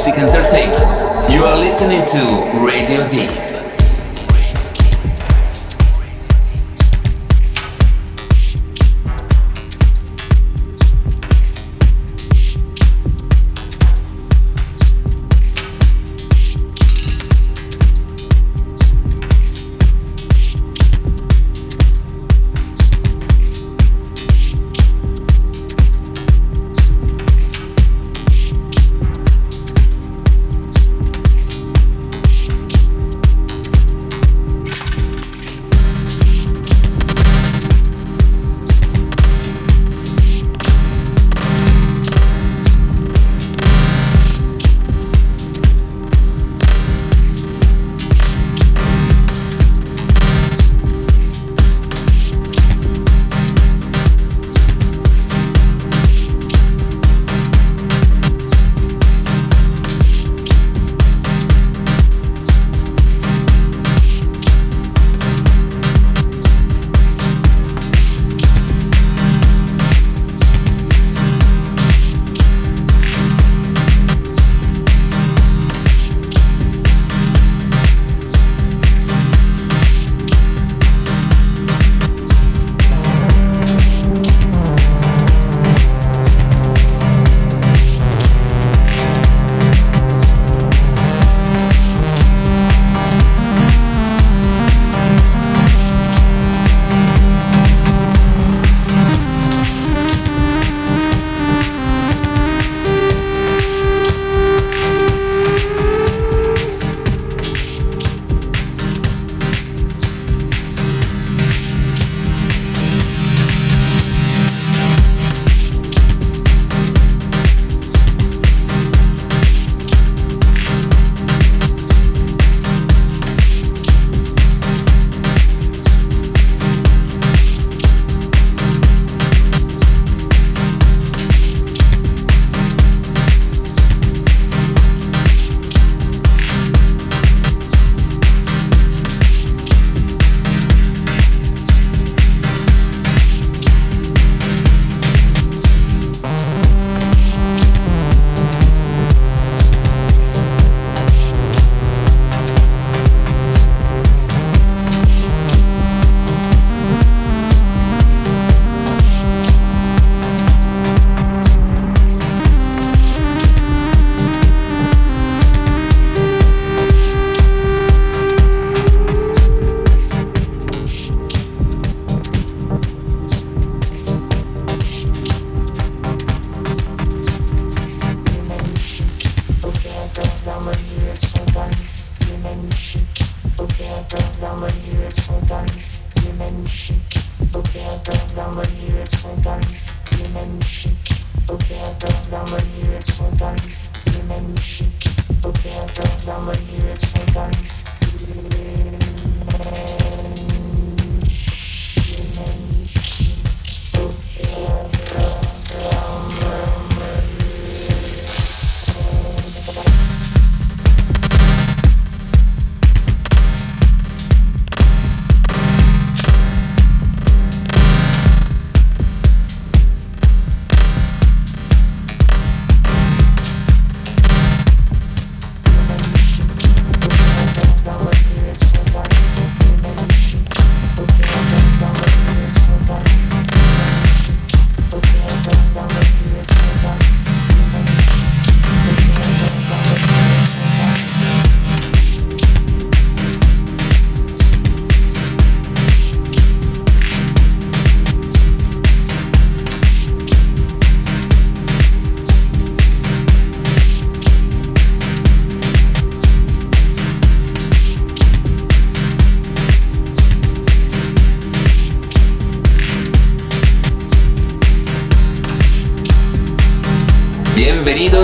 Music Entertainment.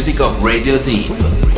music of Radio Deep.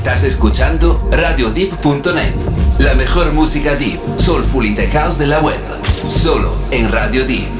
Estás escuchando RadioDeep.net, la mejor música deep, soulful y tech house de la web, solo en Radio Deep.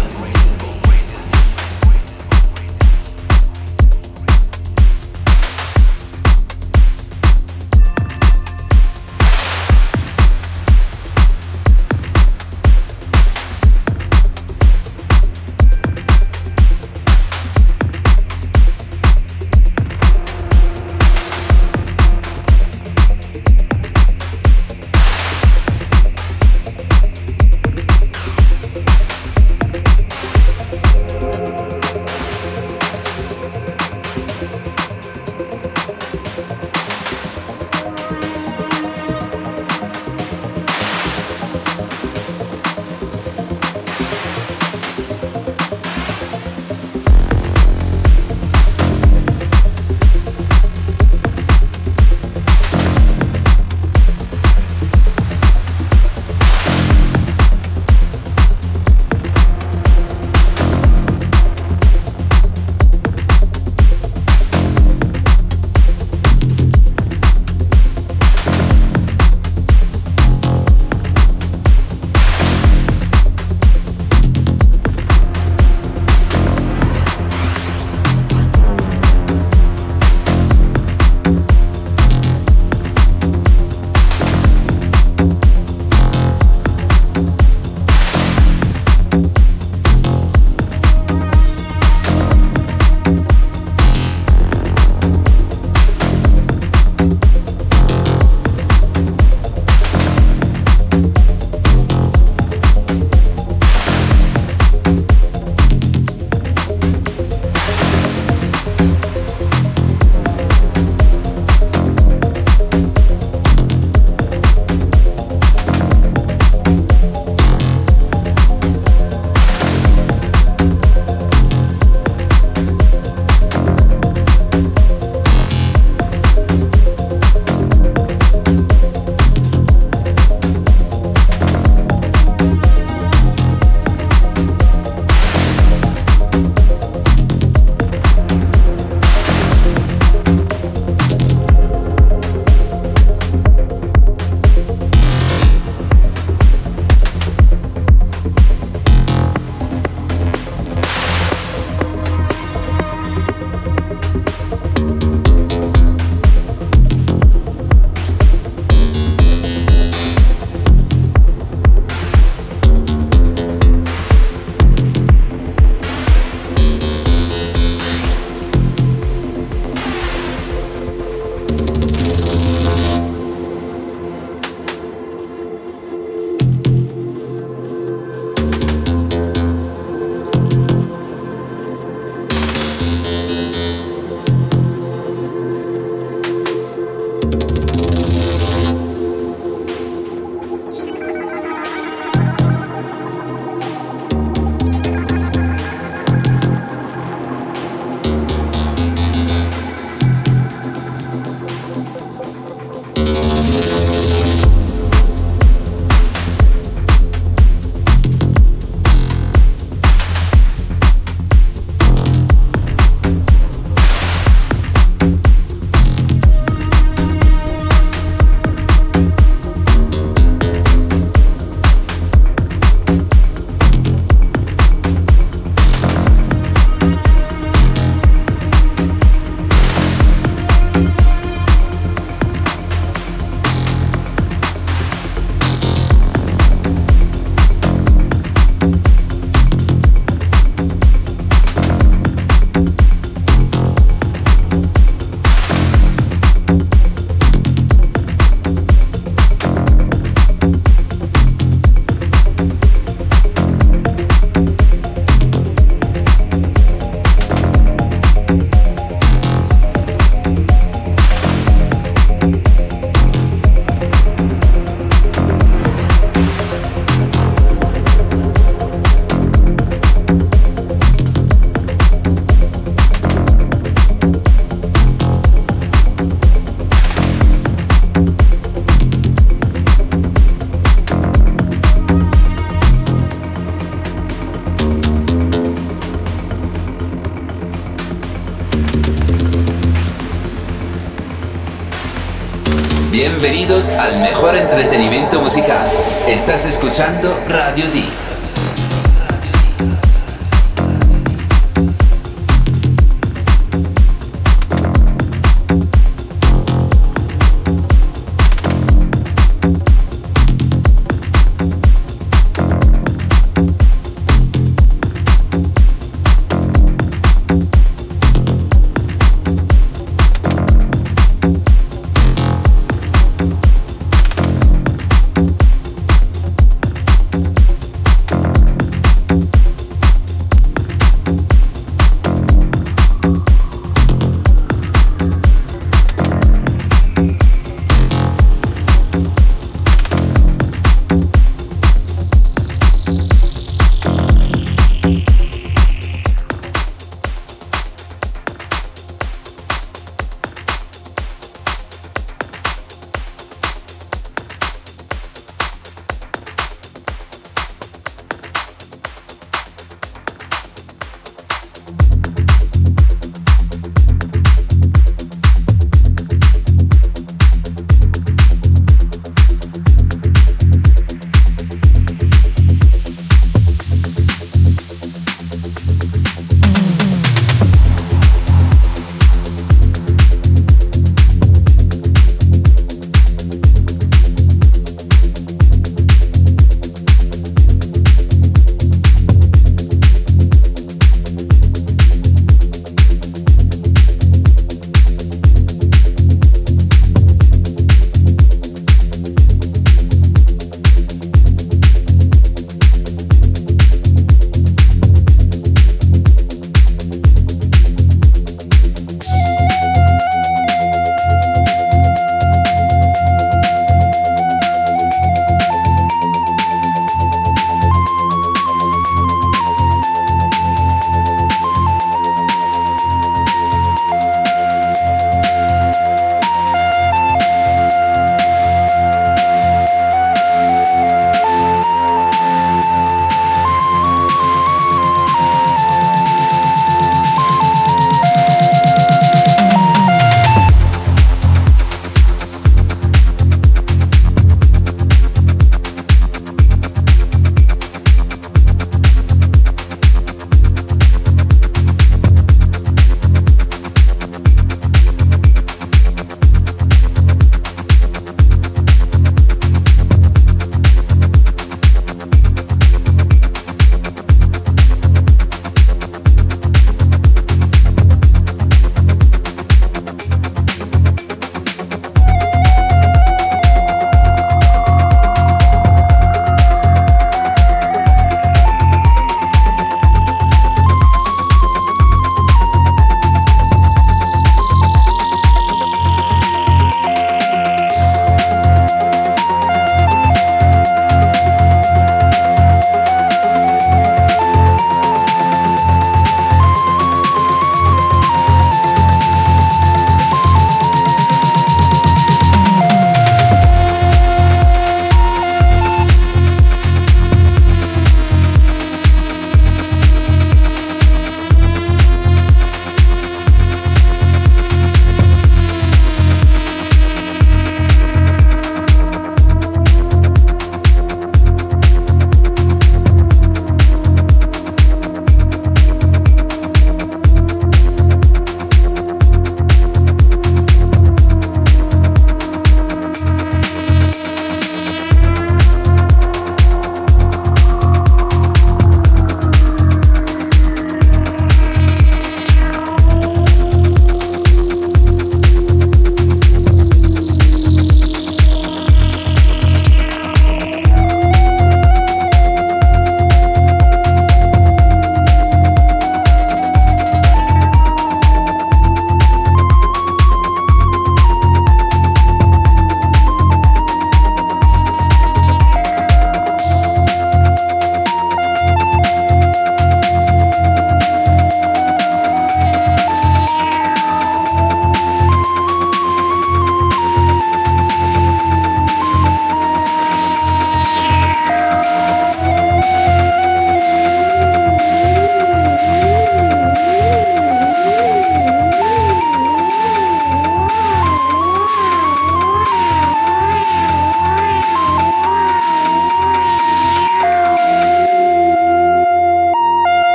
Bienvenidos al mejor entretenimiento musical. Estás escuchando Radio D.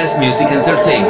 best music entertainment.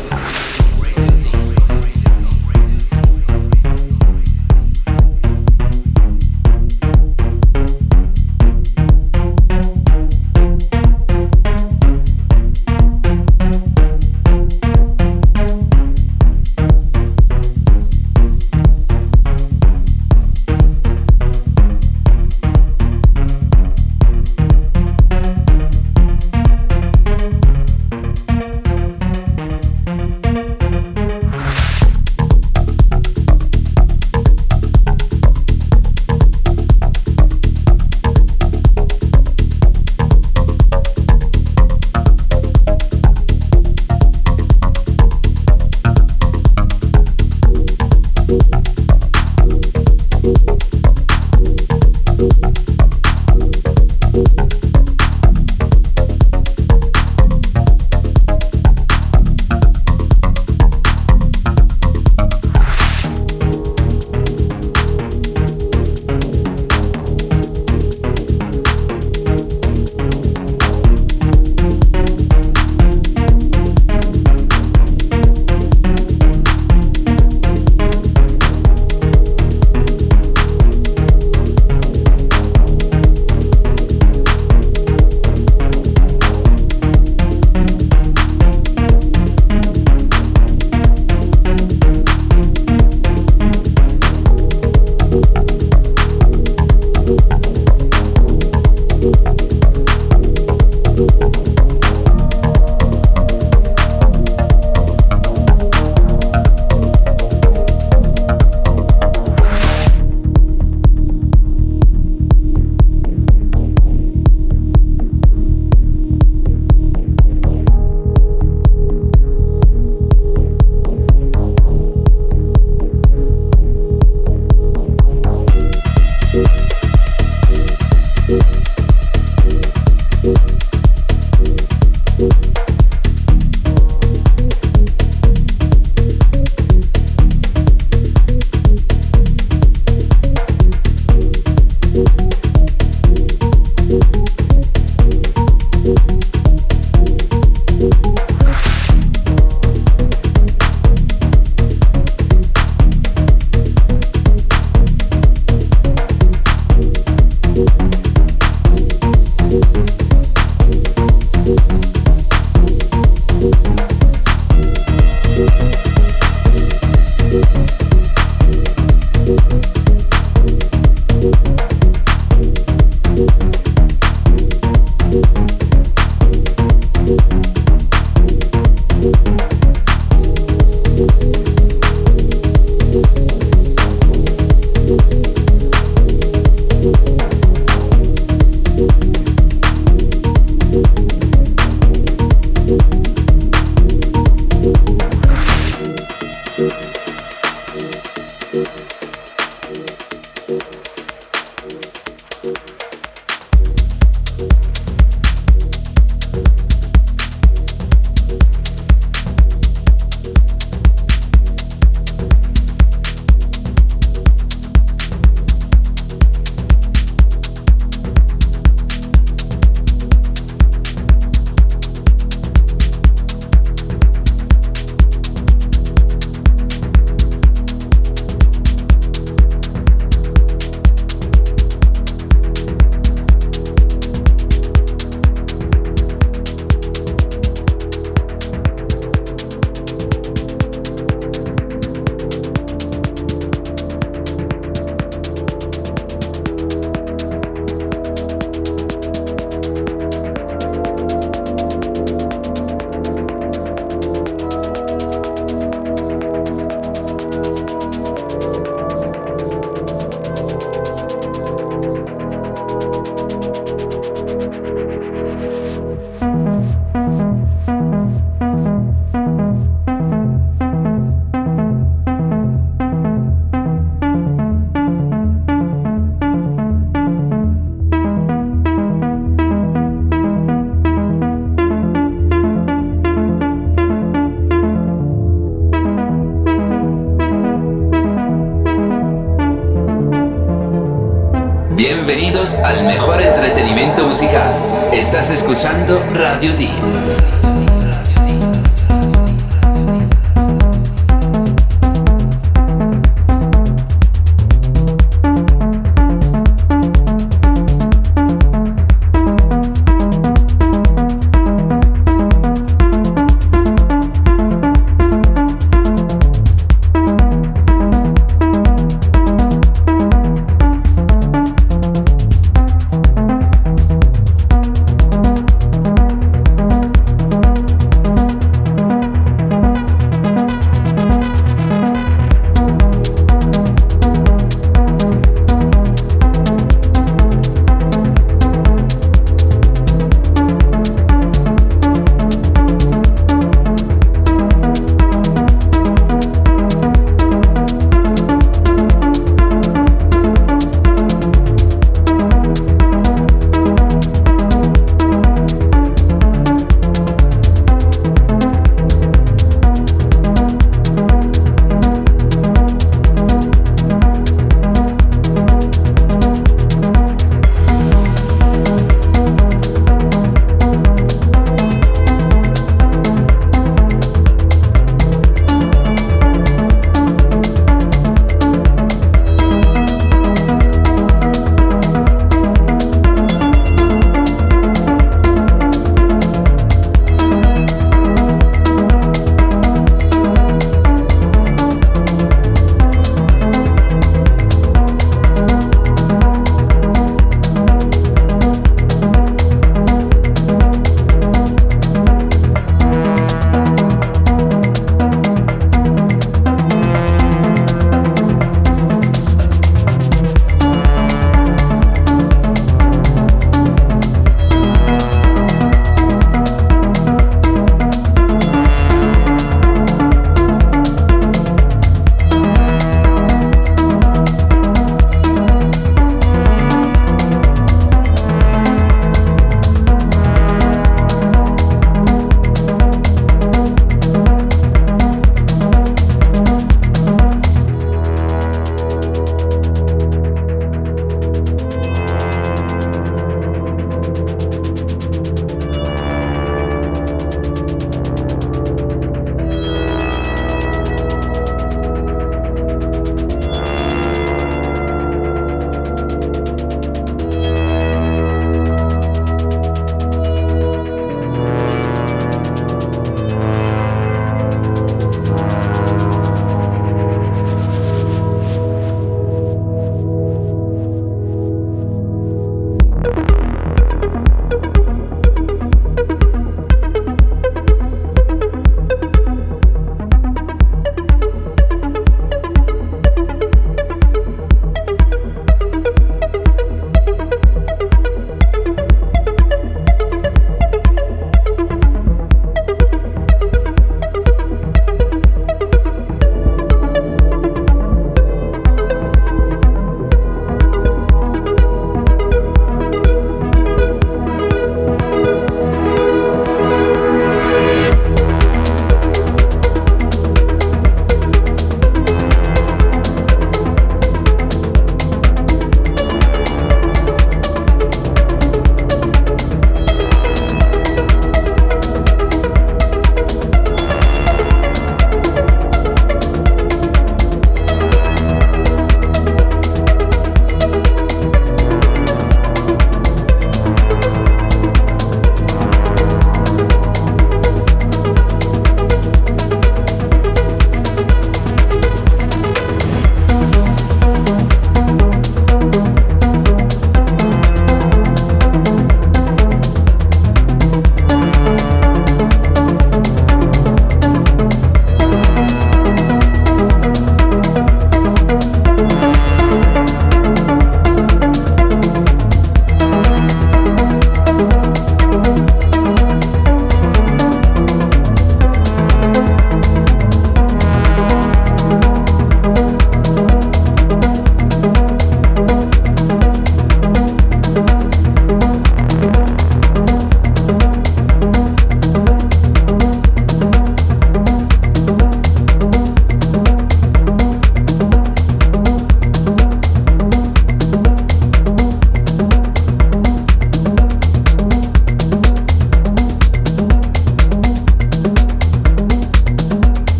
Estás escuchando Radio Deep.